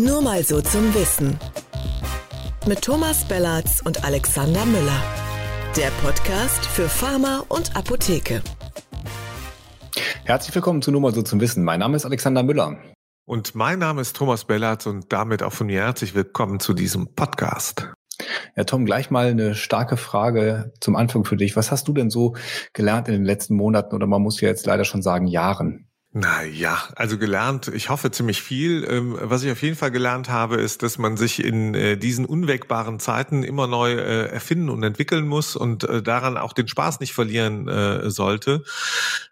Nur mal so zum Wissen. Mit Thomas Bellatz und Alexander Müller. Der Podcast für Pharma und Apotheke. Herzlich willkommen zu Nur mal so zum Wissen. Mein Name ist Alexander Müller. Und mein Name ist Thomas Bellatz und damit auch von mir herzlich willkommen zu diesem Podcast. Ja, Tom, gleich mal eine starke Frage zum Anfang für dich. Was hast du denn so gelernt in den letzten Monaten oder man muss ja jetzt leider schon sagen Jahren? Na ja, also gelernt, ich hoffe ziemlich viel. Ähm, was ich auf jeden Fall gelernt habe, ist, dass man sich in äh, diesen unwägbaren Zeiten immer neu äh, erfinden und entwickeln muss und äh, daran auch den Spaß nicht verlieren sollte.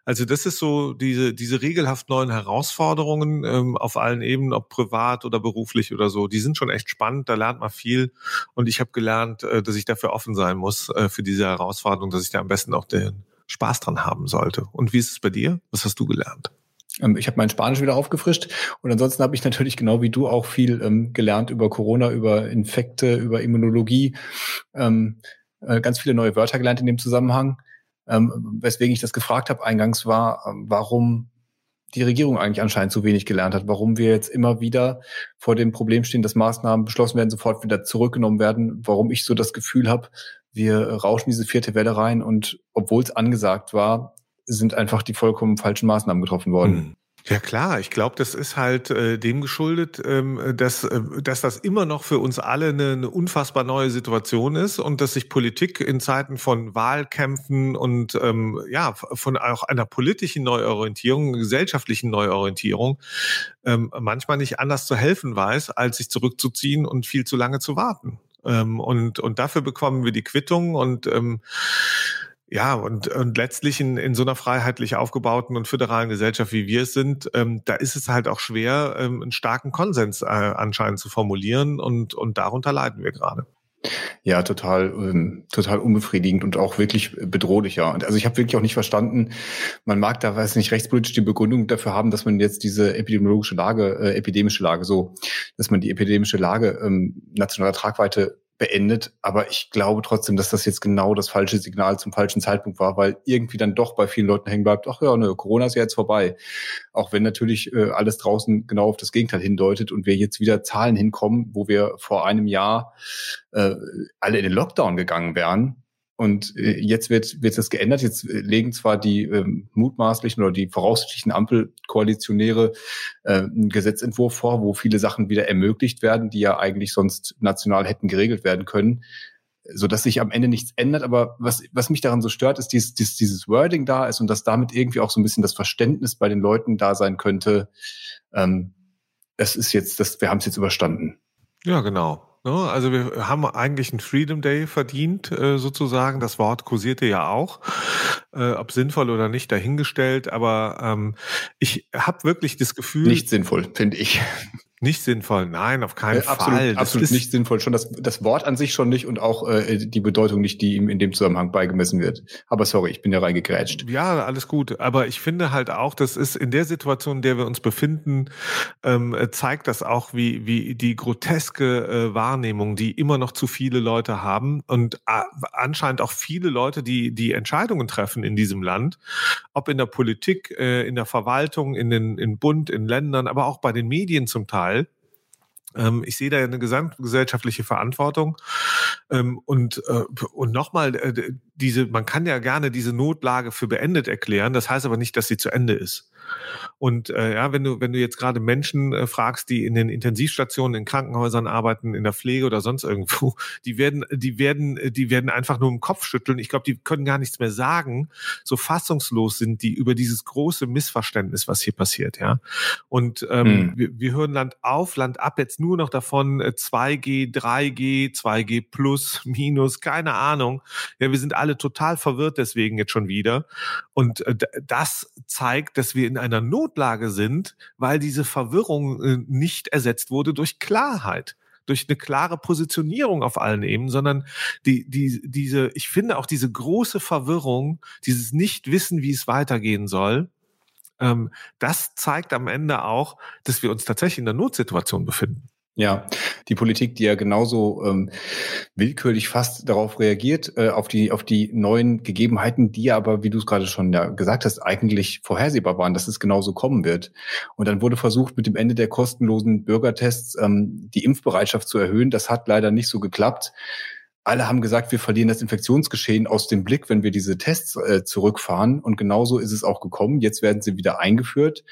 Also das ist so diese, diese regelhaft neuen Herausforderungen ähm, auf allen Ebenen, ob privat oder beruflich oder so, die sind schon echt spannend, da lernt man viel und ich habe gelernt, dass ich dafür offen sein muss, für diese Herausforderung, dass ich da am besten auch den Spaß dran haben sollte. Und wie ist es bei dir? Was hast du gelernt? Ähm, ich habe mein Spanisch wieder aufgefrischt. Und ansonsten habe ich natürlich genau wie du auch viel ähm, gelernt über Corona, über Infekte, über Immunologie, ähm, äh, ganz viele neue Wörter gelernt in dem Zusammenhang. Ähm, weswegen ich das gefragt habe eingangs war, ähm, warum die Regierung eigentlich anscheinend zu wenig gelernt hat, warum wir jetzt immer wieder vor dem Problem stehen, dass Maßnahmen beschlossen werden, sofort wieder zurückgenommen werden, warum ich so das Gefühl habe, wir rauschen diese vierte Welle rein. Und obwohl es angesagt war, sind einfach die vollkommen falschen Maßnahmen getroffen worden. Mhm. Ja klar, ich glaube, das ist halt äh, dem geschuldet, ähm, dass, äh, dass das immer noch für uns alle eine, eine unfassbar neue Situation ist und dass sich Politik in Zeiten von Wahlkämpfen und ähm, ja von auch einer politischen Neuorientierung, gesellschaftlichen Neuorientierung ähm, manchmal nicht anders zu helfen weiß, als sich zurückzuziehen und viel zu lange zu warten. Ähm, und und dafür bekommen wir die Quittung und ähm, ja, und, und letztlich in, in so einer freiheitlich aufgebauten und föderalen Gesellschaft, wie wir es sind, ähm, da ist es halt auch schwer, ähm, einen starken Konsens äh, anscheinend zu formulieren und, und darunter leiden wir gerade. Ja, total, ähm, total unbefriedigend und auch wirklich bedrohlich, ja. Also ich habe wirklich auch nicht verstanden, man mag da, weiß nicht, rechtspolitisch die Begründung dafür haben, dass man jetzt diese epidemiologische Lage, äh, epidemische Lage so, dass man die epidemische Lage ähm, nationaler Tragweite beendet. Aber ich glaube trotzdem, dass das jetzt genau das falsche Signal zum falschen Zeitpunkt war, weil irgendwie dann doch bei vielen Leuten hängen bleibt, ach ja, ne, Corona ist ja jetzt vorbei. Auch wenn natürlich äh, alles draußen genau auf das Gegenteil hindeutet und wir jetzt wieder Zahlen hinkommen, wo wir vor einem Jahr äh, alle in den Lockdown gegangen wären und äh, jetzt wird, wird das geändert. Jetzt äh, legen zwar die ähm, mutmaßlichen oder die voraussichtlichen Ampelkoalitionäre äh, einen Gesetzentwurf vor, wo viele Sachen wieder ermöglicht werden, die ja eigentlich sonst national hätten geregelt werden können, so dass sich am Ende nichts ändert. Aber was, was mich daran so stört, ist dieses, dieses, dieses Wording da ist und dass damit irgendwie auch so ein bisschen das Verständnis bei den Leuten da sein könnte. Ähm, es ist jetzt, das, wir haben es jetzt überstanden. Ja, genau. Ne? Also wir haben eigentlich einen Freedom Day verdient, äh, sozusagen. Das Wort kursierte ja auch, äh, ob sinnvoll oder nicht dahingestellt. Aber ähm, ich habe wirklich das Gefühl. Nicht sinnvoll, finde ich. Nicht sinnvoll, nein, auf keinen äh, absolut, Fall. Das absolut nicht sinnvoll. Schon das, das Wort an sich schon nicht und auch äh, die Bedeutung nicht, die ihm in dem Zusammenhang beigemessen wird. Aber sorry, ich bin ja reingegrätscht. Ja, alles gut. Aber ich finde halt auch, das ist in der Situation, in der wir uns befinden, ähm, zeigt das auch, wie, wie die groteske äh, Wahrnehmung, die immer noch zu viele Leute haben und äh, anscheinend auch viele Leute, die die Entscheidungen treffen in diesem Land, ob in der Politik, äh, in der Verwaltung, in den in Bund, in Ländern, aber auch bei den Medien zum Teil ich sehe da eine gesamtgesellschaftliche Verantwortung. Ähm, und äh, und nochmal, äh, diese, man kann ja gerne diese Notlage für beendet erklären. Das heißt aber nicht, dass sie zu Ende ist. Und äh, ja, wenn du, wenn du jetzt gerade Menschen äh, fragst, die in den Intensivstationen, in Krankenhäusern arbeiten, in der Pflege oder sonst irgendwo, die werden, die werden, die werden einfach nur im Kopf schütteln. Ich glaube, die können gar nichts mehr sagen. So fassungslos sind die über dieses große Missverständnis, was hier passiert, ja. Und ähm, hm. wir, wir hören Land auf, Land ab jetzt nur noch davon äh, 2G, 3G, 2G plus, minus, keine Ahnung. Ja, wir sind alle total verwirrt deswegen jetzt schon wieder. Und äh, das zeigt, dass wir in einer Notlage sind, weil diese Verwirrung äh, nicht ersetzt wurde durch Klarheit durch eine klare Positionierung auf allen Ebenen, sondern die, die, diese, ich finde auch diese große Verwirrung, dieses Nichtwissen, wie es weitergehen soll, ähm, das zeigt am Ende auch, dass wir uns tatsächlich in einer Notsituation befinden. Ja, die Politik, die ja genauso ähm, willkürlich fast darauf reagiert, äh, auf die auf die neuen Gegebenheiten, die aber, wie du es gerade schon ja gesagt hast, eigentlich vorhersehbar waren, dass es genauso kommen wird. Und dann wurde versucht, mit dem Ende der kostenlosen Bürgertests ähm, die Impfbereitschaft zu erhöhen. Das hat leider nicht so geklappt alle haben gesagt, wir verlieren das Infektionsgeschehen aus dem Blick, wenn wir diese Tests äh, zurückfahren. Und genauso ist es auch gekommen. Jetzt werden sie wieder eingeführt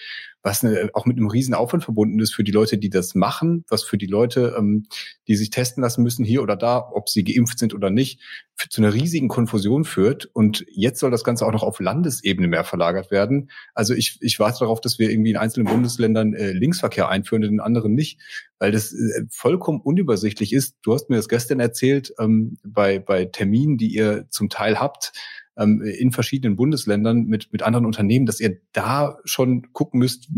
was auch mit einem riesen Aufwand verbunden ist für die Leute, die das machen, was für die Leute, ähm, die sich testen lassen müssen, hier oder da, ob sie geimpft sind oder nicht, für, zu einer riesigen Konfusion führt. Und jetzt soll das Ganze auch noch auf Landesebene mehr verlagert werden. Also ich, ich warte darauf, dass wir irgendwie in einzelnen Bundesländern äh, Linksverkehr einführen, in den anderen nicht, weil das äh, vollkommen unübersichtlich ist. Du hast mir das gestern erzählt, ähm, bei, bei Terminen, die ihr zum Teil habt, ähm, in verschiedenen Bundesländern mit, mit anderen Unternehmen, dass ihr da schon gucken müsst,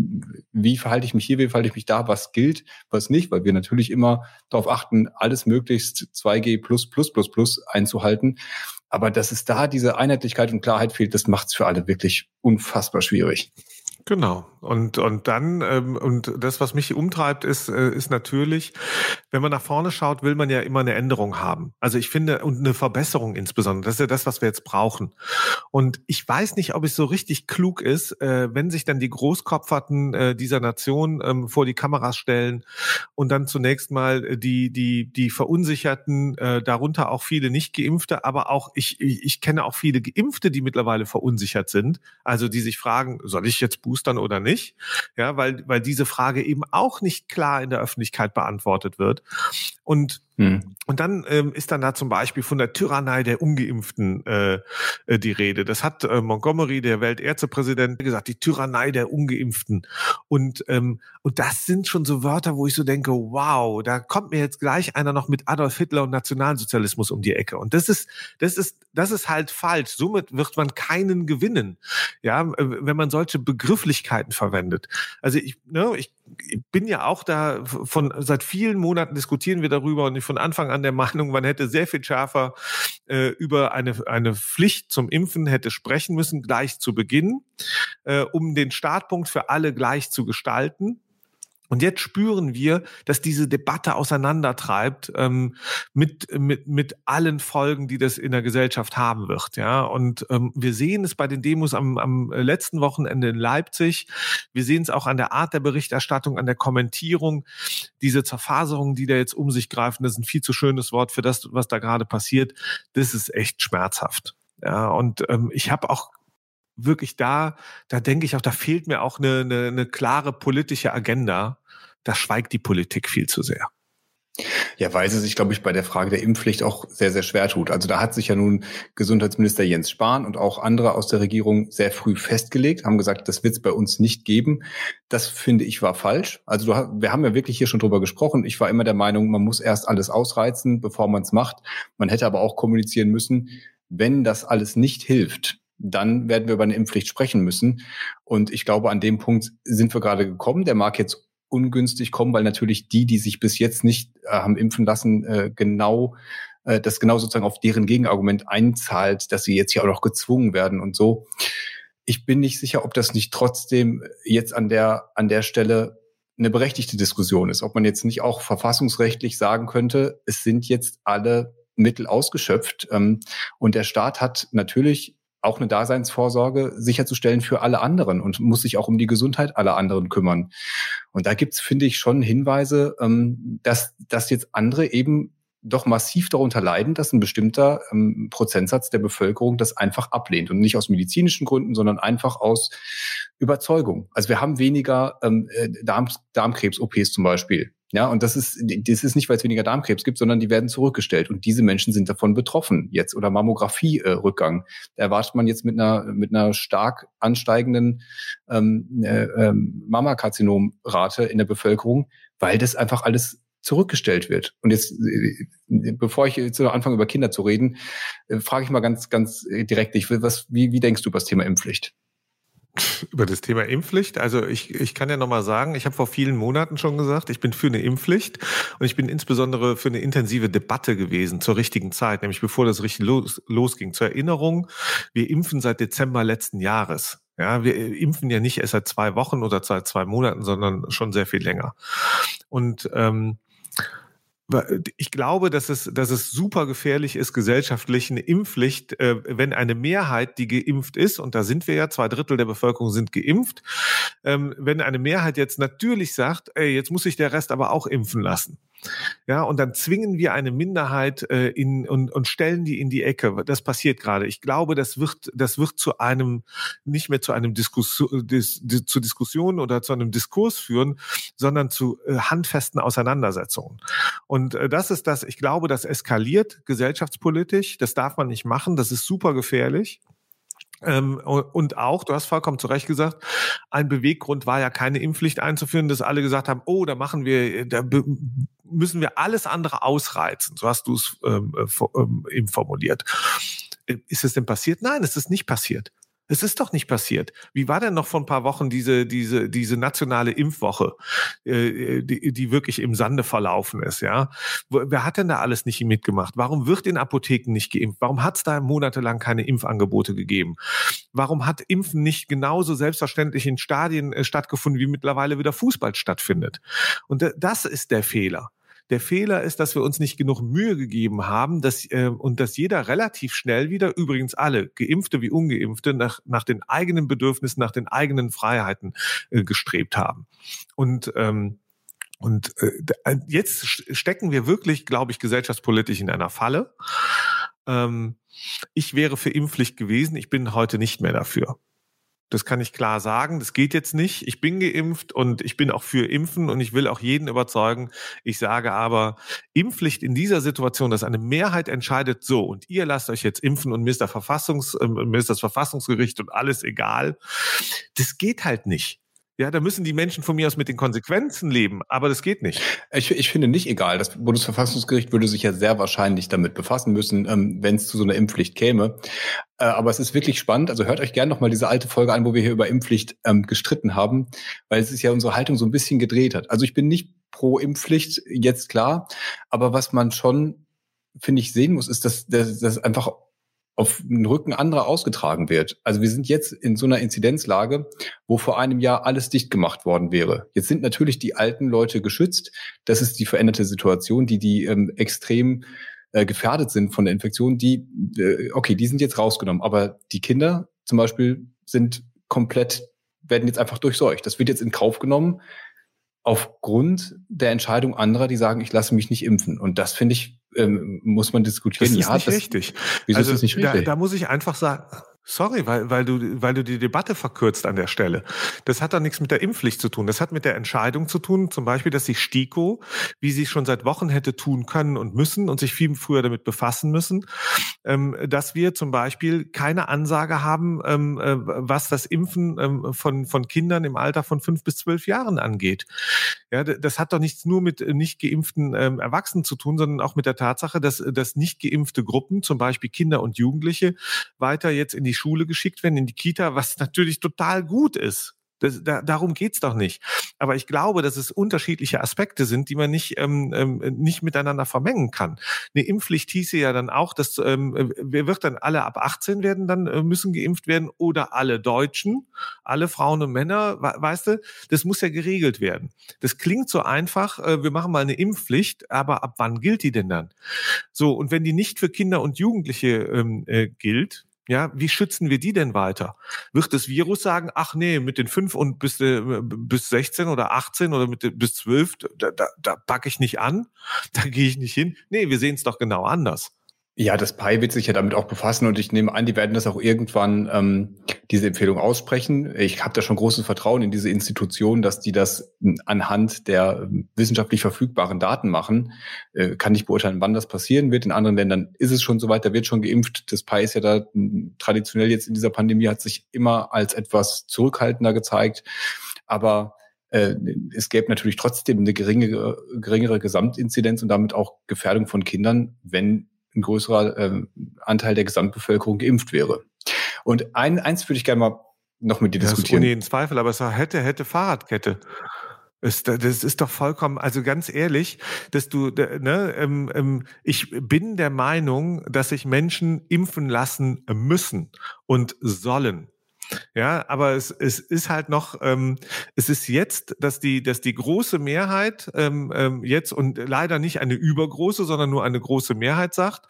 wie verhalte ich mich hier, wie verhalte ich mich da, was gilt, was nicht, weil wir natürlich immer darauf achten, alles möglichst 2G plus plus plus plus einzuhalten. Aber dass es da diese Einheitlichkeit und Klarheit fehlt, das macht es für alle wirklich unfassbar schwierig. Genau. Und, und dann, ähm, und das, was mich umtreibt, ist, äh, ist natürlich, wenn man nach vorne schaut, will man ja immer eine Änderung haben. Also ich finde, und eine Verbesserung insbesondere. Das ist ja das, was wir jetzt brauchen. Und ich weiß nicht, ob es so richtig klug ist, äh, wenn sich dann die Großkopferten äh, dieser Nation ähm, vor die Kameras stellen und dann zunächst mal die, die, die Verunsicherten, äh, darunter auch viele Nicht-Geimpfte, aber auch, ich, ich, ich kenne auch viele Geimpfte, die mittlerweile verunsichert sind. Also die sich fragen, soll ich jetzt boostern oder nicht? Ja, weil, weil diese Frage eben auch nicht klar in der Öffentlichkeit beantwortet wird. Und hm. Und dann ähm, ist dann da zum Beispiel von der Tyrannei der Ungeimpften äh, äh, die Rede. Das hat äh, Montgomery, der Weltärztepräsident, gesagt, die Tyrannei der Ungeimpften. Und, ähm, und das sind schon so Wörter, wo ich so denke, wow, da kommt mir jetzt gleich einer noch mit Adolf Hitler und Nationalsozialismus um die Ecke. Und das ist, das ist, das ist halt falsch. Somit wird man keinen gewinnen, ja, wenn man solche Begrifflichkeiten verwendet. Also ich, ne, ich bin ja auch da von seit vielen Monaten diskutieren wir darüber und ich von Anfang an der Meinung, man hätte sehr viel schärfer äh, über eine eine Pflicht zum Impfen hätte sprechen müssen gleich zu Beginn, äh, um den Startpunkt für alle gleich zu gestalten. Und jetzt spüren wir, dass diese Debatte auseinandertreibt ähm, mit, mit, mit allen Folgen, die das in der Gesellschaft haben wird. Ja, und ähm, wir sehen es bei den Demos am, am letzten Wochenende in Leipzig. Wir sehen es auch an der Art der Berichterstattung, an der Kommentierung. Diese Zerfaserungen, die da jetzt um sich greifen, das ist ein viel zu schönes Wort für das, was da gerade passiert. Das ist echt schmerzhaft. Ja, und ähm, ich habe auch wirklich da, da denke ich auch, da fehlt mir auch eine, eine, eine klare politische Agenda. Da schweigt die Politik viel zu sehr. Ja, weil sie sich, glaube ich, bei der Frage der Impfpflicht auch sehr, sehr schwer tut. Also da hat sich ja nun Gesundheitsminister Jens Spahn und auch andere aus der Regierung sehr früh festgelegt, haben gesagt, das wird es bei uns nicht geben. Das finde ich war falsch. Also du, wir haben ja wirklich hier schon drüber gesprochen. Ich war immer der Meinung, man muss erst alles ausreizen, bevor man es macht. Man hätte aber auch kommunizieren müssen, wenn das alles nicht hilft, dann werden wir über eine Impfpflicht sprechen müssen. Und ich glaube, an dem Punkt sind wir gerade gekommen. Der mag jetzt ungünstig kommen, weil natürlich die, die sich bis jetzt nicht äh, haben impfen lassen, äh, genau äh, das genau sozusagen auf deren Gegenargument einzahlt, dass sie jetzt ja auch noch gezwungen werden und so. Ich bin nicht sicher, ob das nicht trotzdem jetzt an der an der Stelle eine berechtigte Diskussion ist, ob man jetzt nicht auch verfassungsrechtlich sagen könnte, es sind jetzt alle Mittel ausgeschöpft ähm, und der Staat hat natürlich auch eine Daseinsvorsorge sicherzustellen für alle anderen und muss sich auch um die Gesundheit aller anderen kümmern. Und da gibt's, finde ich, schon Hinweise, ähm, dass, dass jetzt andere eben doch massiv darunter leiden, dass ein bestimmter ähm, Prozentsatz der Bevölkerung das einfach ablehnt. Und nicht aus medizinischen Gründen, sondern einfach aus Überzeugung. Also wir haben weniger ähm, äh, Darm, Darmkrebs-OPs zum Beispiel. Ja, und das ist, das ist nicht, weil es weniger Darmkrebs gibt, sondern die werden zurückgestellt. Und diese Menschen sind davon betroffen jetzt. Oder Mammographie-Rückgang. Da erwartet man jetzt mit einer, mit einer stark ansteigenden ähm, äh, ähm, Mammakarzinomrate in der Bevölkerung, weil das einfach alles zurückgestellt wird. Und jetzt, äh, bevor ich jetzt anfange, über Kinder zu reden, äh, frage ich mal ganz, ganz direkt dich, was, wie, wie denkst du über das Thema Impfpflicht? Über das Thema Impfpflicht. Also ich, ich kann ja nochmal sagen, ich habe vor vielen Monaten schon gesagt, ich bin für eine Impfpflicht und ich bin insbesondere für eine intensive Debatte gewesen zur richtigen Zeit, nämlich bevor das richtig los, losging. Zur Erinnerung, wir impfen seit Dezember letzten Jahres. Ja, wir impfen ja nicht erst seit zwei Wochen oder seit zwei Monaten, sondern schon sehr viel länger. Und ähm, ich glaube, dass es, dass es super gefährlich ist, gesellschaftlich eine Impfpflicht, äh, wenn eine Mehrheit, die geimpft ist, und da sind wir ja, zwei Drittel der Bevölkerung sind geimpft, ähm, wenn eine Mehrheit jetzt natürlich sagt, ey, jetzt muss sich der Rest aber auch impfen lassen. Ja, und dann zwingen wir eine Minderheit äh, in, und, und stellen die in die Ecke. Das passiert gerade. Ich glaube, das wird, das wird zu einem, nicht mehr zu einem Diskussion, dis, dis, zu Diskussionen oder zu einem Diskurs führen, sondern zu äh, handfesten Auseinandersetzungen. Und äh, das ist das, ich glaube, das eskaliert gesellschaftspolitisch. Das darf man nicht machen. Das ist super gefährlich. Ähm, und auch, du hast vollkommen zu Recht gesagt, ein Beweggrund war ja keine Impfpflicht einzuführen, dass alle gesagt haben, oh, da machen wir, da müssen wir alles andere ausreizen. So hast du es ähm, äh, ähm, eben formuliert. Äh, ist es denn passiert? Nein, es ist nicht passiert. Es ist doch nicht passiert. Wie war denn noch vor ein paar Wochen diese, diese, diese nationale Impfwoche, äh, die, die wirklich im Sande verlaufen ist, ja? Wer hat denn da alles nicht mitgemacht? Warum wird in Apotheken nicht geimpft? Warum hat es da monatelang keine Impfangebote gegeben? Warum hat Impfen nicht genauso selbstverständlich in Stadien äh, stattgefunden, wie mittlerweile wieder Fußball stattfindet? Und das ist der Fehler. Der Fehler ist, dass wir uns nicht genug Mühe gegeben haben dass, äh, und dass jeder relativ schnell wieder, übrigens alle, Geimpfte wie Ungeimpfte, nach, nach den eigenen Bedürfnissen, nach den eigenen Freiheiten äh, gestrebt haben. Und ähm, und äh, äh jetzt stecken wir wirklich, glaube ich, gesellschaftspolitisch in einer Falle. Ähm, ich wäre für Impfpflicht gewesen, ich bin heute nicht mehr dafür. Das kann ich klar sagen. Das geht jetzt nicht. Ich bin geimpft und ich bin auch für Impfen und ich will auch jeden überzeugen. Ich sage aber, Impfpflicht in dieser Situation, dass eine Mehrheit entscheidet so und ihr lasst euch jetzt impfen und mir ist, Verfassungs, äh, mir ist das Verfassungsgericht und alles egal. Das geht halt nicht. Ja, da müssen die Menschen von mir aus mit den Konsequenzen leben, aber das geht nicht. Ich, ich finde nicht egal. Das Bundesverfassungsgericht würde sich ja sehr wahrscheinlich damit befassen müssen, ähm, wenn es zu so einer Impfpflicht käme. Äh, aber es ist wirklich spannend. Also hört euch gerne nochmal diese alte Folge an, wo wir hier über Impfpflicht ähm, gestritten haben, weil es ist ja unsere Haltung so ein bisschen gedreht hat. Also ich bin nicht pro Impfpflicht, jetzt klar. Aber was man schon, finde ich, sehen muss, ist, dass, dass einfach auf den Rücken anderer ausgetragen wird. Also wir sind jetzt in so einer Inzidenzlage, wo vor einem Jahr alles dicht gemacht worden wäre. Jetzt sind natürlich die alten Leute geschützt. Das ist die veränderte Situation, die die ähm, extrem äh, gefährdet sind von der Infektion. Die, äh, okay, die sind jetzt rausgenommen, aber die Kinder zum Beispiel sind komplett, werden jetzt einfach durchseucht. Das wird jetzt in Kauf genommen aufgrund der Entscheidung anderer, die sagen, ich lasse mich nicht impfen. Und das finde ich ähm, muss man diskutieren. Das ist ja, nicht das, richtig. Wieso also, ist das nicht richtig? Da, da muss ich einfach sagen, Sorry, weil, weil, du, weil du die Debatte verkürzt an der Stelle. Das hat doch nichts mit der Impfpflicht zu tun. Das hat mit der Entscheidung zu tun, zum Beispiel, dass sich STIKO, wie sie schon seit Wochen hätte tun können und müssen und sich viel früher damit befassen müssen, ähm, dass wir zum Beispiel keine Ansage haben, ähm, äh, was das Impfen ähm, von, von Kindern im Alter von fünf bis zwölf Jahren angeht. Ja, das hat doch nichts nur mit nicht geimpften ähm, Erwachsenen zu tun, sondern auch mit der Tatsache, dass, dass nicht geimpfte Gruppen, zum Beispiel Kinder und Jugendliche, weiter jetzt in die Schule geschickt werden, in die Kita, was natürlich total gut ist. Das, da, darum geht's doch nicht. Aber ich glaube, dass es unterschiedliche Aspekte sind, die man nicht, ähm, ähm, nicht miteinander vermengen kann. Eine Impfpflicht hieße ja dann auch, dass ähm, wer wird dann alle ab 18 werden, dann äh, müssen geimpft werden oder alle Deutschen, alle Frauen und Männer, weißt du, das muss ja geregelt werden. Das klingt so einfach, äh, wir machen mal eine Impfpflicht, aber ab wann gilt die denn dann? So, und wenn die nicht für Kinder und Jugendliche ähm, äh, gilt, ja, wie schützen wir die denn weiter? Wird das Virus sagen, ach nee, mit den fünf und bis, äh, bis 16 oder 18 oder mit bis 12, da, da, da packe ich nicht an, da gehe ich nicht hin. Nee, wir sehen es doch genau anders. Ja, das PI wird sich ja damit auch befassen und ich nehme an, die werden das auch irgendwann ähm, diese Empfehlung aussprechen. Ich habe da schon großes Vertrauen in diese Institution, dass die das anhand der ähm, wissenschaftlich verfügbaren Daten machen. Äh, kann nicht beurteilen, wann das passieren wird. In anderen Ländern ist es schon soweit, da wird schon geimpft. Das PI ist ja da traditionell jetzt in dieser Pandemie hat sich immer als etwas zurückhaltender gezeigt. Aber äh, es gäbe natürlich trotzdem eine geringere, geringere Gesamtinzidenz und damit auch Gefährdung von Kindern, wenn ein größerer äh, Anteil der Gesamtbevölkerung geimpft wäre. Und ein, eins würde ich gerne mal noch mit dir das diskutieren. Das ist ohne jeden Zweifel, aber es hätte, hätte Fahrradkette. Das, das ist doch vollkommen, also ganz ehrlich, dass du, ne, ähm, ähm, ich bin der Meinung, dass sich Menschen impfen lassen müssen und sollen. Ja, aber es, es ist halt noch, ähm, es ist jetzt, dass die, dass die große Mehrheit ähm, ähm, jetzt und leider nicht eine übergroße, sondern nur eine große Mehrheit sagt,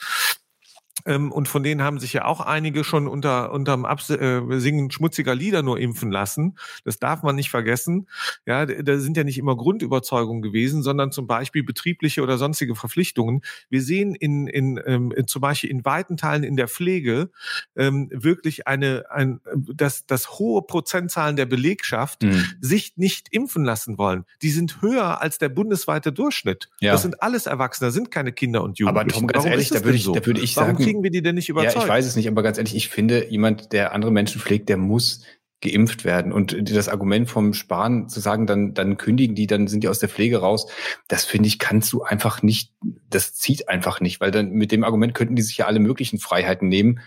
ähm, und von denen haben sich ja auch einige schon unter unterm Abs äh, Singen schmutziger Lieder nur impfen lassen. Das darf man nicht vergessen. Ja, da sind ja nicht immer Grundüberzeugungen gewesen, sondern zum Beispiel betriebliche oder sonstige Verpflichtungen. Wir sehen in, in, ähm, in zum Beispiel in weiten Teilen in der Pflege ähm, wirklich eine, ein, dass, dass hohe Prozentzahlen der Belegschaft mhm. sich nicht impfen lassen wollen. Die sind höher als der bundesweite Durchschnitt. Ja. Das sind alles Erwachsene, sind keine Kinder und Jugendliche. Aber Tom, ganz Warum ehrlich, da würde ich, so? da würde ich sagen, kriegen wir die denn nicht überzeugt? Ja, ich weiß es nicht, aber ganz ehrlich, ich finde, jemand, der andere Menschen pflegt, der muss geimpft werden. Und das Argument vom Sparen zu sagen, dann, dann kündigen die, dann sind die aus der Pflege raus, das finde ich, kannst du einfach nicht, das zieht einfach nicht, weil dann mit dem Argument könnten die sich ja alle möglichen Freiheiten nehmen.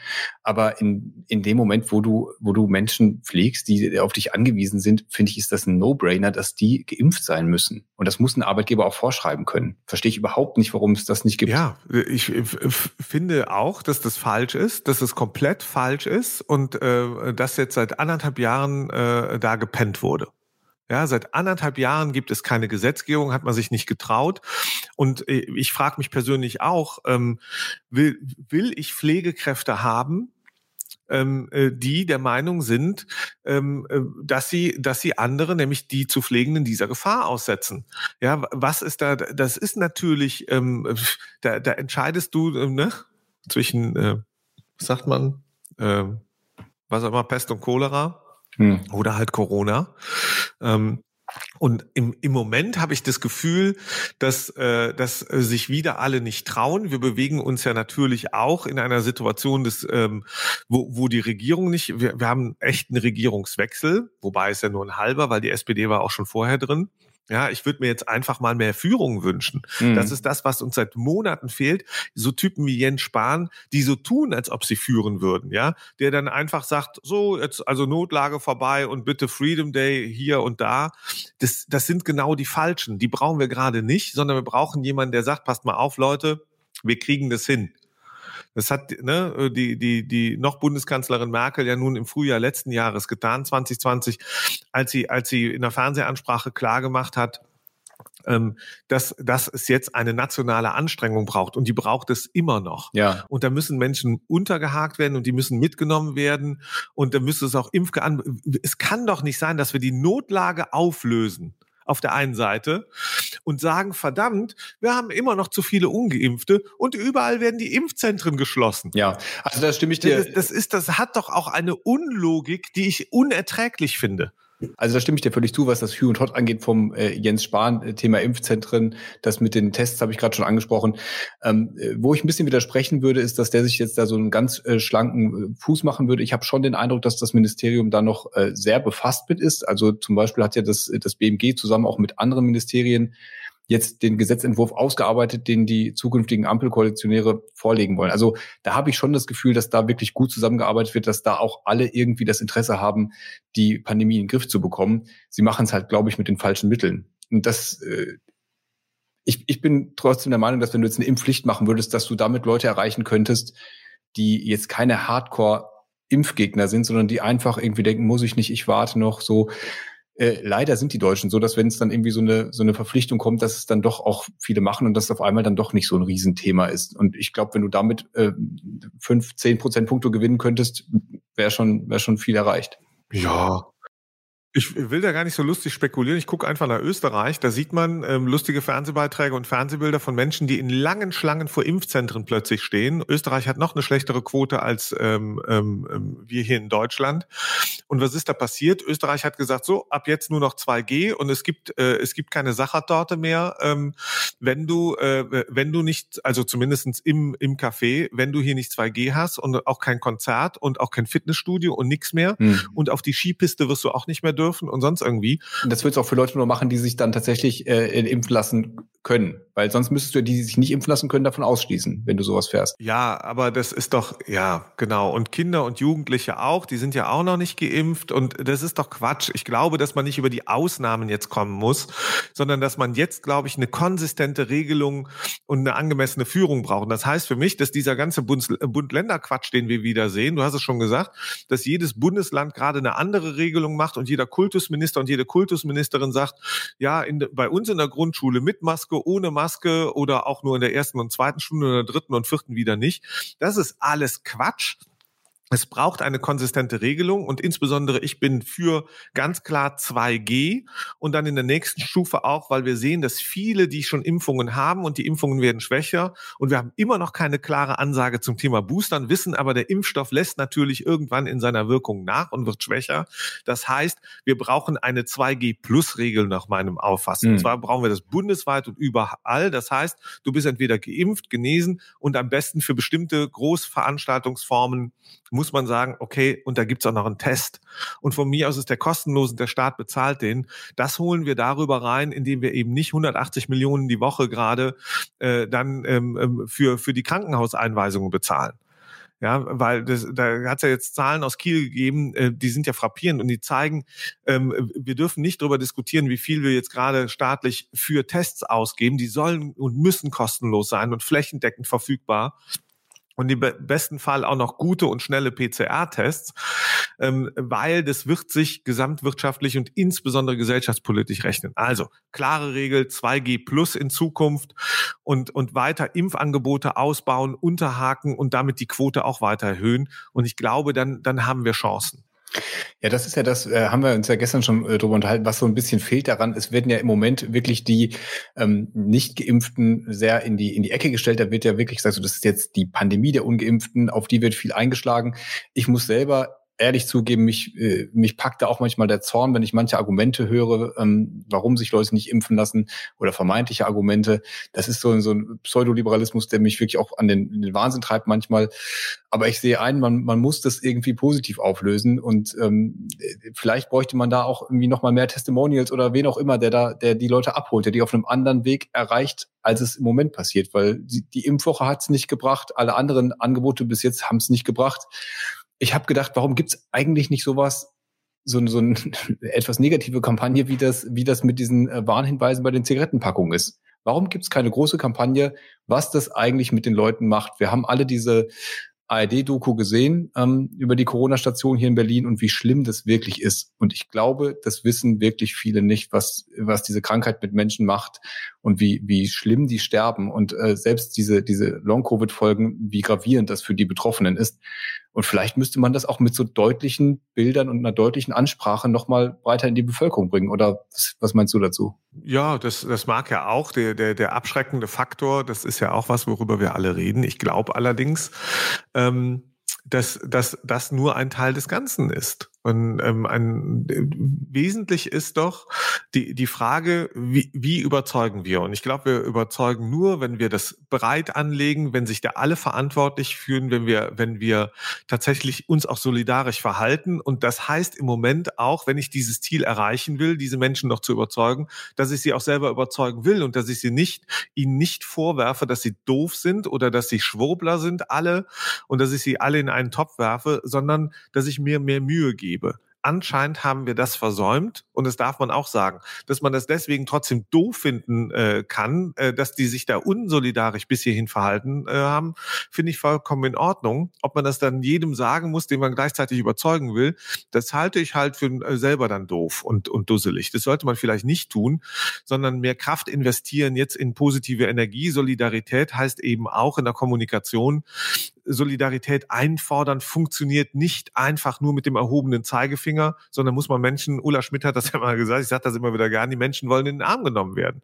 Aber in, in dem Moment, wo du, wo du Menschen pflegst, die auf dich angewiesen sind, finde ich, ist das ein No-Brainer, dass die geimpft sein müssen. Und das muss ein Arbeitgeber auch vorschreiben können. Verstehe ich überhaupt nicht, warum es das nicht gibt. Ja, ich finde auch, dass das falsch ist, dass es komplett falsch ist und äh, das jetzt seit anderthalb Jahren äh, da gepennt wurde. Ja, seit anderthalb Jahren gibt es keine Gesetzgebung, hat man sich nicht getraut. Und äh, ich frage mich persönlich auch, ähm, will, will ich Pflegekräfte haben, ähm, äh, die der Meinung sind, ähm, äh, dass sie, dass sie andere, nämlich die zu Pflegenden dieser Gefahr aussetzen. Ja, was ist da? Das ist natürlich, ähm, da, da entscheidest du ne, zwischen, was sagt man, was auch immer, Pest und Cholera hm. oder halt Corona. Ähm, und im, im Moment habe ich das Gefühl, dass, äh, dass sich wieder alle nicht trauen. Wir bewegen uns ja natürlich auch in einer Situation, des, ähm, wo, wo die Regierung nicht, wir, wir haben echt einen Regierungswechsel, wobei es ja nur ein halber, weil die SPD war auch schon vorher drin. Ja, ich würde mir jetzt einfach mal mehr Führung wünschen. Mhm. Das ist das, was uns seit Monaten fehlt. So Typen wie Jens Spahn, die so tun, als ob sie führen würden, ja, der dann einfach sagt, so jetzt also Notlage vorbei und bitte Freedom Day hier und da. Das, das sind genau die falschen. Die brauchen wir gerade nicht, sondern wir brauchen jemanden, der sagt, passt mal auf, Leute, wir kriegen das hin. Das hat ne, die, die, die noch Bundeskanzlerin Merkel ja nun im Frühjahr letzten Jahres getan, 2020, als sie, als sie in der Fernsehansprache klargemacht hat, ähm, dass, dass es jetzt eine nationale Anstrengung braucht und die braucht es immer noch. Ja. Und da müssen Menschen untergehakt werden und die müssen mitgenommen werden und da müsste es auch Impfge Es kann doch nicht sein, dass wir die Notlage auflösen auf der einen Seite und sagen, verdammt, wir haben immer noch zu viele Ungeimpfte und überall werden die Impfzentren geschlossen. Ja, also da stimme ich dir. Das, das ist, das hat doch auch eine Unlogik, die ich unerträglich finde. Also da stimme ich dir völlig zu, was das Hue und Hot angeht vom äh, Jens Spahn, äh, Thema Impfzentren. Das mit den Tests habe ich gerade schon angesprochen. Ähm, äh, wo ich ein bisschen widersprechen würde, ist, dass der sich jetzt da so einen ganz äh, schlanken äh, Fuß machen würde. Ich habe schon den Eindruck, dass das Ministerium da noch äh, sehr befasst mit ist. Also zum Beispiel hat ja das, das BMG zusammen auch mit anderen Ministerien jetzt den Gesetzentwurf ausgearbeitet, den die zukünftigen Ampelkoalitionäre vorlegen wollen. Also da habe ich schon das Gefühl, dass da wirklich gut zusammengearbeitet wird, dass da auch alle irgendwie das Interesse haben, die Pandemie in den Griff zu bekommen. Sie machen es halt, glaube ich, mit den falschen Mitteln. Und das, äh, ich, ich bin trotzdem der Meinung, dass wenn du jetzt eine Impfpflicht machen würdest, dass du damit Leute erreichen könntest, die jetzt keine Hardcore Impfgegner sind, sondern die einfach irgendwie denken, muss ich nicht, ich warte noch so. Äh, leider sind die Deutschen so, dass wenn es dann irgendwie so eine, so eine Verpflichtung kommt, dass es dann doch auch viele machen und dass es auf einmal dann doch nicht so ein Riesenthema ist. Und ich glaube, wenn du damit äh, fünf, zehn Prozentpunkte gewinnen könntest, wäre schon, wäre schon viel erreicht. Ja, ich will da gar nicht so lustig spekulieren. Ich gucke einfach nach Österreich. Da sieht man ähm, lustige Fernsehbeiträge und Fernsehbilder von Menschen, die in langen Schlangen vor Impfzentren plötzlich stehen. Österreich hat noch eine schlechtere Quote als ähm, ähm, ähm wir hier in Deutschland. Und was ist da passiert? Österreich hat gesagt, so ab jetzt nur noch 2G und es gibt äh, es gibt keine Sachertorte mehr, ähm, wenn du äh, wenn du nicht, also zumindestens im im Café, wenn du hier nicht 2G hast und auch kein Konzert und auch kein Fitnessstudio und nichts mehr hm. und auf die Skipiste wirst du auch nicht mehr dürfen und sonst irgendwie. Und das wird es auch für Leute nur machen, die sich dann tatsächlich äh, impfen lassen können. Weil sonst müsstest du die, die sich nicht impfen lassen können, davon ausschließen, wenn du sowas fährst. Ja, aber das ist doch, ja, genau. Und Kinder und Jugendliche auch, die sind ja auch noch nicht geimpft. Und das ist doch Quatsch. Ich glaube, dass man nicht über die Ausnahmen jetzt kommen muss, sondern dass man jetzt, glaube ich, eine konsistente Regelung und eine angemessene Führung braucht. Und das heißt für mich, dass dieser ganze Bund-Länder-Quatsch, den wir wieder sehen, du hast es schon gesagt, dass jedes Bundesland gerade eine andere Regelung macht und jeder Kultusminister und jede Kultusministerin sagt, ja, in, bei uns in der Grundschule mit Maske, ohne Maske, oder auch nur in der ersten und zweiten Stunde oder dritten und vierten wieder nicht. Das ist alles Quatsch. Es braucht eine konsistente Regelung und insbesondere ich bin für ganz klar 2G und dann in der nächsten Stufe auch, weil wir sehen, dass viele, die schon Impfungen haben und die Impfungen werden schwächer und wir haben immer noch keine klare Ansage zum Thema Boostern, wissen aber, der Impfstoff lässt natürlich irgendwann in seiner Wirkung nach und wird schwächer. Das heißt, wir brauchen eine 2G-Plus-Regel nach meinem Auffassen. Mhm. Und zwar brauchen wir das bundesweit und überall. Das heißt, du bist entweder geimpft, genesen und am besten für bestimmte Großveranstaltungsformen muss man sagen, okay, und da gibt's auch noch einen Test. Und von mir aus ist der kostenlos und der Staat bezahlt den. Das holen wir darüber rein, indem wir eben nicht 180 Millionen die Woche gerade äh, dann ähm, ähm, für, für die Krankenhauseinweisungen bezahlen. Ja, weil das, da hat es ja jetzt Zahlen aus Kiel gegeben, äh, die sind ja frappierend und die zeigen, ähm, wir dürfen nicht darüber diskutieren, wie viel wir jetzt gerade staatlich für Tests ausgeben. Die sollen und müssen kostenlos sein und flächendeckend verfügbar und im besten Fall auch noch gute und schnelle PCR-Tests, ähm, weil das wird sich gesamtwirtschaftlich und insbesondere gesellschaftspolitisch rechnen. Also klare Regel 2G plus in Zukunft und, und weiter Impfangebote ausbauen, unterhaken und damit die Quote auch weiter erhöhen. Und ich glaube, dann, dann haben wir Chancen. Ja, das ist ja das, äh, haben wir uns ja gestern schon äh, drüber unterhalten, was so ein bisschen fehlt daran. Es werden ja im Moment wirklich die ähm, Nicht-Geimpften sehr in die, in die Ecke gestellt. Da wird ja wirklich gesagt, so, das ist jetzt die Pandemie der Ungeimpften, auf die wird viel eingeschlagen. Ich muss selber ehrlich zugeben, mich, äh, mich packt da auch manchmal der Zorn, wenn ich manche Argumente höre, ähm, warum sich Leute nicht impfen lassen oder vermeintliche Argumente. Das ist so, so ein Pseudoliberalismus, der mich wirklich auch an den, den Wahnsinn treibt manchmal. Aber ich sehe ein, man, man muss das irgendwie positiv auflösen und ähm, vielleicht bräuchte man da auch irgendwie nochmal mehr Testimonials oder wen auch immer, der da, der die Leute abholt, der die auf einem anderen Weg erreicht, als es im Moment passiert, weil die, die Impfwoche hat es nicht gebracht, alle anderen Angebote bis jetzt haben es nicht gebracht ich habe gedacht, warum gibt's eigentlich nicht sowas, so, so eine etwas negative Kampagne, wie das, wie das mit diesen äh, Warnhinweisen bei den Zigarettenpackungen ist? Warum gibt's keine große Kampagne, was das eigentlich mit den Leuten macht? Wir haben alle diese ARD-Doku gesehen ähm, über die Corona-Station hier in Berlin und wie schlimm das wirklich ist. Und ich glaube, das wissen wirklich viele nicht, was, was diese Krankheit mit Menschen macht und wie, wie schlimm die sterben. Und äh, selbst diese, diese Long-Covid-Folgen, wie gravierend das für die Betroffenen ist. Und vielleicht müsste man das auch mit so deutlichen Bildern und einer deutlichen Ansprache nochmal weiter in die Bevölkerung bringen. Oder was, was meinst du dazu? Ja, das, das mag ja auch der, der, der abschreckende Faktor. Das ist ja auch was, worüber wir alle reden. Ich glaube allerdings, ähm, dass, dass das nur ein Teil des Ganzen ist. Und ähm, ein, wesentlich ist doch die, die Frage, wie, wie überzeugen wir? Und ich glaube, wir überzeugen nur, wenn wir das breit anlegen, wenn sich da alle verantwortlich fühlen, wenn wir, wenn wir tatsächlich uns auch solidarisch verhalten. Und das heißt im Moment auch, wenn ich dieses Ziel erreichen will, diese Menschen noch zu überzeugen, dass ich sie auch selber überzeugen will und dass ich sie nicht, ihnen nicht vorwerfe, dass sie doof sind oder dass sie Schwurbler sind, alle, und dass ich sie alle in einen Topf werfe, sondern dass ich mir mehr Mühe gebe gebe. Anscheinend haben wir das versäumt und das darf man auch sagen, dass man das deswegen trotzdem doof finden äh, kann, äh, dass die sich da unsolidarisch bis hierhin verhalten äh, haben, finde ich vollkommen in Ordnung. Ob man das dann jedem sagen muss, den man gleichzeitig überzeugen will, das halte ich halt für äh, selber dann doof und, und dusselig. Das sollte man vielleicht nicht tun, sondern mehr Kraft investieren jetzt in positive Energie. Solidarität heißt eben auch in der Kommunikation, Solidarität einfordern funktioniert nicht einfach nur mit dem erhobenen Zeigefinger, sondern muss man Menschen, Ulla Schmidt hat das ja mal gesagt, ich sage das immer wieder gern, die Menschen wollen in den Arm genommen werden.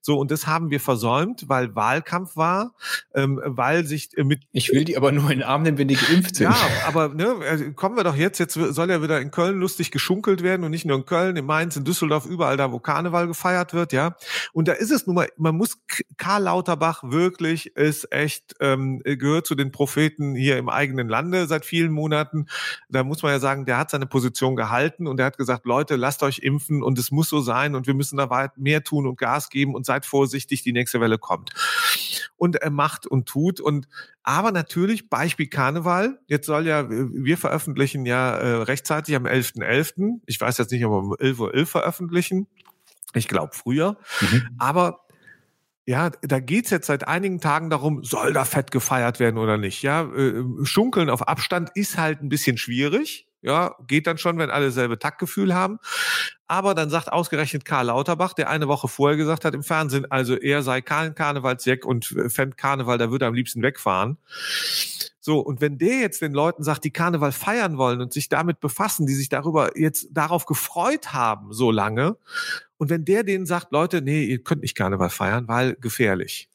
So, und das haben wir versäumt, weil Wahlkampf war, ähm, weil sich äh, mit... Ich will die aber nur in den Arm nehmen, wenn die geimpft sind. Ja, aber ne, also kommen wir doch jetzt, jetzt soll ja wieder in Köln lustig geschunkelt werden und nicht nur in Köln, in Mainz, in Düsseldorf, überall da, wo Karneval gefeiert wird, ja. Und da ist es nun mal, man muss, Karl Lauterbach wirklich ist echt, ähm, gehört zu den Prof Propheten hier im eigenen Lande seit vielen Monaten. Da muss man ja sagen, der hat seine Position gehalten und er hat gesagt, Leute, lasst euch impfen und es muss so sein und wir müssen da weit mehr tun und Gas geben und seid vorsichtig, die nächste Welle kommt. Und er macht und tut und aber natürlich, Beispiel Karneval. Jetzt soll ja, wir veröffentlichen ja äh, rechtzeitig am 11.11. .11. Ich weiß jetzt nicht, ob wir um 11.11 Uhr .11 veröffentlichen. Ich glaube früher. Mhm. Aber ja, da geht's jetzt seit einigen Tagen darum, soll da fett gefeiert werden oder nicht. Ja, äh, Schunkeln auf Abstand ist halt ein bisschen schwierig. Ja, geht dann schon, wenn alle selbe Taktgefühl haben. Aber dann sagt ausgerechnet Karl Lauterbach, der eine Woche vorher gesagt hat im Fernsehen, also er sei kein Karnevalsjack und fänd Karneval, da würde er am liebsten wegfahren. So, und wenn der jetzt den Leuten sagt, die Karneval feiern wollen und sich damit befassen, die sich darüber jetzt darauf gefreut haben, so lange, und wenn der denen sagt, Leute, nee, ihr könnt nicht Karneval feiern, weil gefährlich,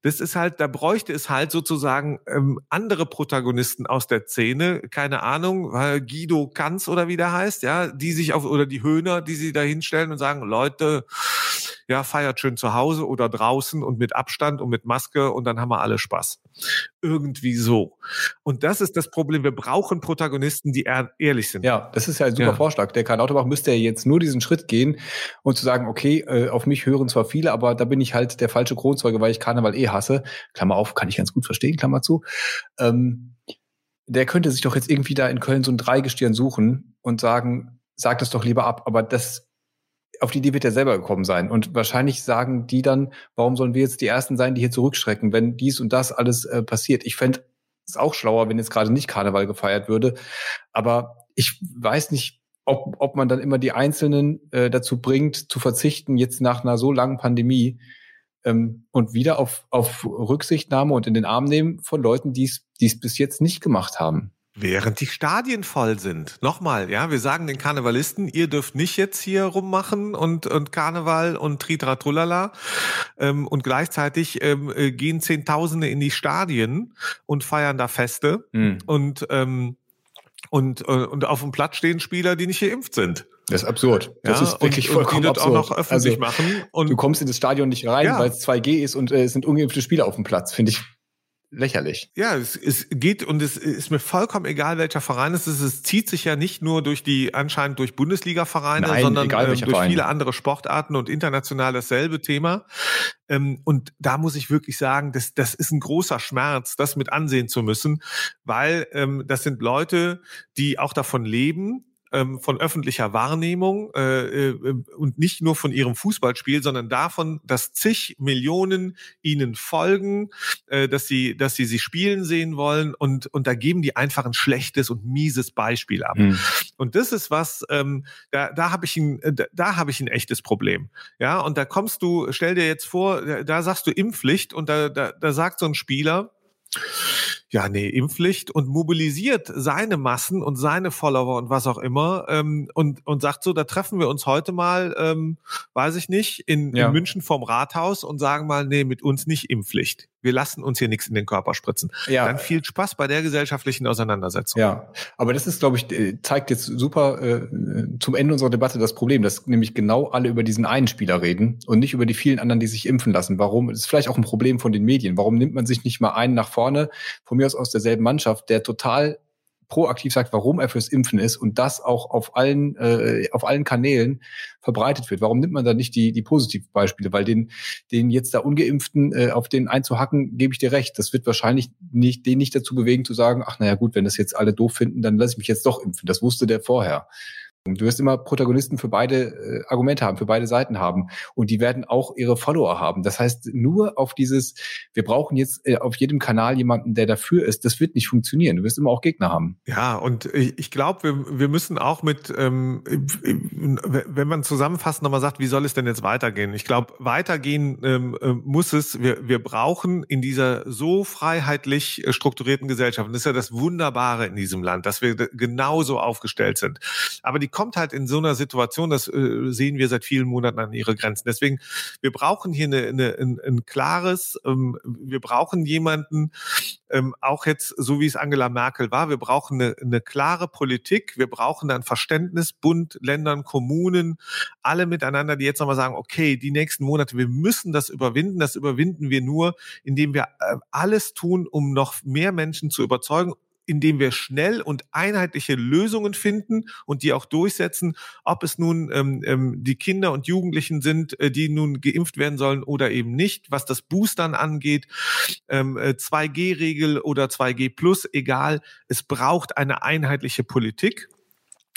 das ist halt, da bräuchte es halt sozusagen ähm, andere Protagonisten aus der Szene, keine Ahnung, Guido Kanz oder wie der heißt, ja, die sich auf, oder die Höhner, die sie da hinstellen und sagen, Leute, ja, feiert schön zu Hause oder draußen und mit Abstand und mit Maske und dann haben wir alle Spaß. Irgendwie so. Und das ist das Problem. Wir brauchen Protagonisten, die ehrlich sind. Ja, das ist ja ein super ja. Vorschlag. Der Karl Lauterbach müsste ja jetzt nur diesen Schritt gehen und zu sagen, okay, äh, auf mich hören zwar viele, aber da bin ich halt der falsche Kronzeuge, weil ich Karneval eh hasse. Klammer auf, kann ich ganz gut verstehen, Klammer zu. Ähm, der könnte sich doch jetzt irgendwie da in Köln so ein Dreigestirn suchen und sagen, sag das doch lieber ab. Aber das auf die Idee wird er selber gekommen sein. Und wahrscheinlich sagen die dann, warum sollen wir jetzt die Ersten sein, die hier zurückschrecken, wenn dies und das alles äh, passiert. Ich fände es auch schlauer, wenn jetzt gerade nicht Karneval gefeiert würde. Aber ich weiß nicht, ob, ob man dann immer die Einzelnen äh, dazu bringt, zu verzichten, jetzt nach einer so langen Pandemie ähm, und wieder auf, auf Rücksichtnahme und in den Arm nehmen von Leuten, die es bis jetzt nicht gemacht haben. Während die Stadien voll sind. Nochmal, ja, wir sagen den Karnevalisten, ihr dürft nicht jetzt hier rummachen und, und Karneval und Tritra Trullala. Ähm, und gleichzeitig ähm, äh, gehen Zehntausende in die Stadien und feiern da Feste. Mhm. Und, ähm, und, äh, und auf dem Platz stehen Spieler, die nicht geimpft sind. Das ist absurd. Das ja, ist wirklich und, vollkommen und die absurd. auch noch öffentlich also, machen. Und du kommst in das Stadion nicht rein, ja. weil es 2G ist und äh, es sind ungeimpfte Spieler auf dem Platz. Finde ich lächerlich. Ja, es, es geht und es ist mir vollkommen egal, welcher Verein es ist. Es zieht sich ja nicht nur durch die anscheinend durch Bundesliga-Vereine, sondern egal, ähm, durch Verein. viele andere Sportarten und international dasselbe Thema. Ähm, und da muss ich wirklich sagen, das, das ist ein großer Schmerz, das mit ansehen zu müssen, weil ähm, das sind Leute, die auch davon leben, ähm, von öffentlicher Wahrnehmung äh, äh, und nicht nur von ihrem Fußballspiel, sondern davon, dass zig Millionen ihnen folgen, äh, dass sie, dass sie sie spielen sehen wollen und und da geben die einfach ein schlechtes und mieses Beispiel ab. Mhm. Und das ist was, ähm, da da habe ich ein da, da habe ich ein echtes Problem. Ja, und da kommst du, stell dir jetzt vor, da, da sagst du Impfpflicht und da da, da sagt so ein Spieler ja, nee, Impfpflicht und mobilisiert seine Massen und seine Follower und was auch immer ähm, und, und sagt so, da treffen wir uns heute mal, ähm, weiß ich nicht, in, ja. in München vorm Rathaus und sagen mal, nee, mit uns nicht Impfpflicht wir lassen uns hier nichts in den Körper spritzen. Ja. Dann viel Spaß bei der gesellschaftlichen Auseinandersetzung. Ja, aber das ist, glaube ich, äh, zeigt jetzt super äh, zum Ende unserer Debatte das Problem, dass nämlich genau alle über diesen einen Spieler reden und nicht über die vielen anderen, die sich impfen lassen. Warum? Das ist vielleicht auch ein Problem von den Medien. Warum nimmt man sich nicht mal einen nach vorne, von mir aus aus derselben Mannschaft, der total proaktiv sagt, warum er fürs Impfen ist und das auch auf allen äh, auf allen Kanälen verbreitet wird. Warum nimmt man da nicht die die Positivbeispiele? Weil den den jetzt da ungeimpften äh, auf den einzuhacken, gebe ich dir recht. Das wird wahrscheinlich nicht den nicht dazu bewegen zu sagen, ach naja gut, wenn das jetzt alle doof finden, dann lasse ich mich jetzt doch impfen. Das wusste der vorher. Du wirst immer Protagonisten für beide äh, Argumente haben, für beide Seiten haben. Und die werden auch ihre Follower haben. Das heißt, nur auf dieses, wir brauchen jetzt äh, auf jedem Kanal jemanden, der dafür ist, das wird nicht funktionieren. Du wirst immer auch Gegner haben. Ja, und ich glaube, wir, wir müssen auch mit, ähm, wenn man zusammenfassend nochmal sagt, wie soll es denn jetzt weitergehen? Ich glaube, weitergehen ähm, äh, muss es, wir, wir brauchen in dieser so freiheitlich äh, strukturierten Gesellschaft, und das ist ja das Wunderbare in diesem Land, dass wir genauso aufgestellt sind. Aber die kommt halt in so einer Situation, das äh, sehen wir seit vielen Monaten an ihre Grenzen. Deswegen, wir brauchen hier eine, eine, ein, ein klares, ähm, wir brauchen jemanden, ähm, auch jetzt, so wie es Angela Merkel war, wir brauchen eine, eine klare Politik, wir brauchen ein Verständnis, Bund, Ländern, Kommunen, alle miteinander, die jetzt nochmal sagen, okay, die nächsten Monate, wir müssen das überwinden, das überwinden wir nur, indem wir äh, alles tun, um noch mehr Menschen zu überzeugen indem wir schnell und einheitliche Lösungen finden und die auch durchsetzen, ob es nun ähm, ähm, die Kinder und Jugendlichen sind, äh, die nun geimpft werden sollen oder eben nicht, was das Boostern angeht, ähm, 2G-Regel äh, oder 2G plus, egal, es braucht eine einheitliche Politik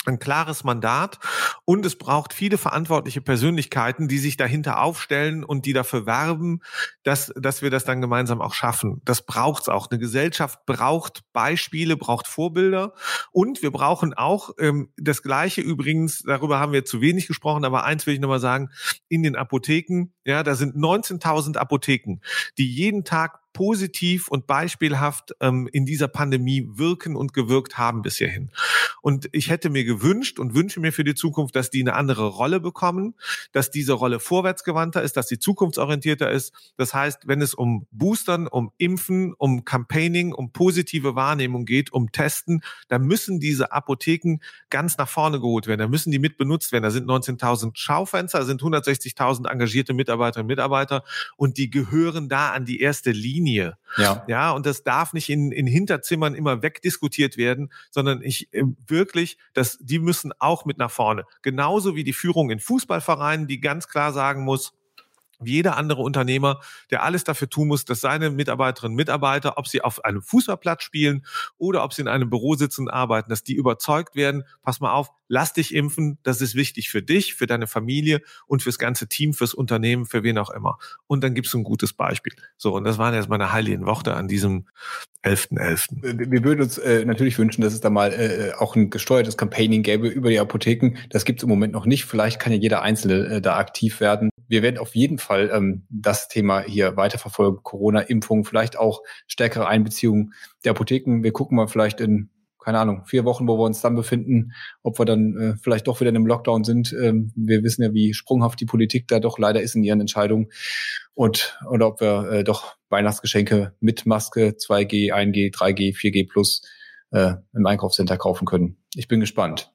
ein klares Mandat und es braucht viele verantwortliche Persönlichkeiten, die sich dahinter aufstellen und die dafür werben, dass, dass wir das dann gemeinsam auch schaffen. Das braucht's auch. Eine Gesellschaft braucht Beispiele, braucht Vorbilder und wir brauchen auch ähm, das Gleiche übrigens, darüber haben wir zu wenig gesprochen, aber eins will ich nochmal sagen, in den Apotheken, ja, da sind 19.000 Apotheken, die jeden Tag positiv und beispielhaft ähm, in dieser Pandemie wirken und gewirkt haben bis hierhin. Und ich hätte mir gewünscht und wünsche mir für die Zukunft, dass die eine andere Rolle bekommen, dass diese Rolle vorwärtsgewandter ist, dass sie zukunftsorientierter ist. Das heißt, wenn es um Boostern, um Impfen, um Campaigning, um positive Wahrnehmung geht, um Testen, dann müssen diese Apotheken ganz nach vorne geholt werden. Da müssen die mit benutzt werden. Da sind 19.000 Schaufenster, da sind 160.000 engagierte Mitarbeiterinnen und Mitarbeiter und die gehören da an die erste Linie. Ja. Ja, und das darf nicht in, in Hinterzimmern immer wegdiskutiert werden, sondern ich äh, wirklich, dass die müssen auch mit nach vorne. Genauso wie die Führung in Fußballvereinen, die ganz klar sagen muss, wie jeder andere Unternehmer, der alles dafür tun muss, dass seine Mitarbeiterinnen und Mitarbeiter, ob sie auf einem Fußballplatz spielen oder ob sie in einem Büro sitzen und arbeiten, dass die überzeugt werden, pass mal auf, lass dich impfen, das ist wichtig für dich, für deine Familie und fürs ganze Team, fürs Unternehmen, für wen auch immer. Und dann gibst du ein gutes Beispiel. So, und das waren jetzt meine heiligen Worte an diesem 11.11. .11. Wir würden uns äh, natürlich wünschen, dass es da mal äh, auch ein gesteuertes Campaigning gäbe über die Apotheken. Das gibt es im Moment noch nicht. Vielleicht kann ja jeder Einzelne äh, da aktiv werden. Wir werden auf jeden Fall ähm, das Thema hier weiterverfolgen. Corona-Impfung, vielleicht auch stärkere Einbeziehung der Apotheken. Wir gucken mal vielleicht in keine Ahnung, vier Wochen, wo wir uns dann befinden, ob wir dann äh, vielleicht doch wieder in einem Lockdown sind. Ähm, wir wissen ja, wie sprunghaft die Politik da doch leider ist in ihren Entscheidungen. Und oder ob wir äh, doch Weihnachtsgeschenke mit Maske 2G, 1G, 3G, 4G plus äh, im Einkaufscenter kaufen können. Ich bin gespannt.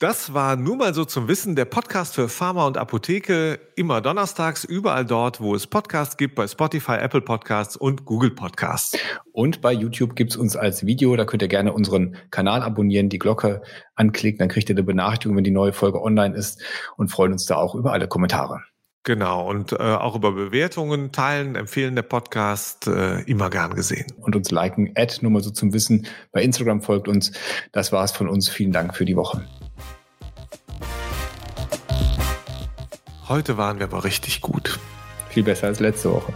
Das war nur mal so zum Wissen der Podcast für Pharma und Apotheke. Immer donnerstags, überall dort, wo es Podcasts gibt, bei Spotify, Apple Podcasts und Google Podcasts. Und bei YouTube gibt's uns als Video. Da könnt ihr gerne unseren Kanal abonnieren, die Glocke anklicken. Dann kriegt ihr eine Benachrichtigung, wenn die neue Folge online ist und freuen uns da auch über alle Kommentare. Genau, und äh, auch über Bewertungen teilen, empfehlen der Podcast äh, immer gern gesehen. Und uns liken, add, nur mal so zum Wissen. Bei Instagram folgt uns. Das war's von uns. Vielen Dank für die Woche. Heute waren wir aber richtig gut. Viel besser als letzte Woche.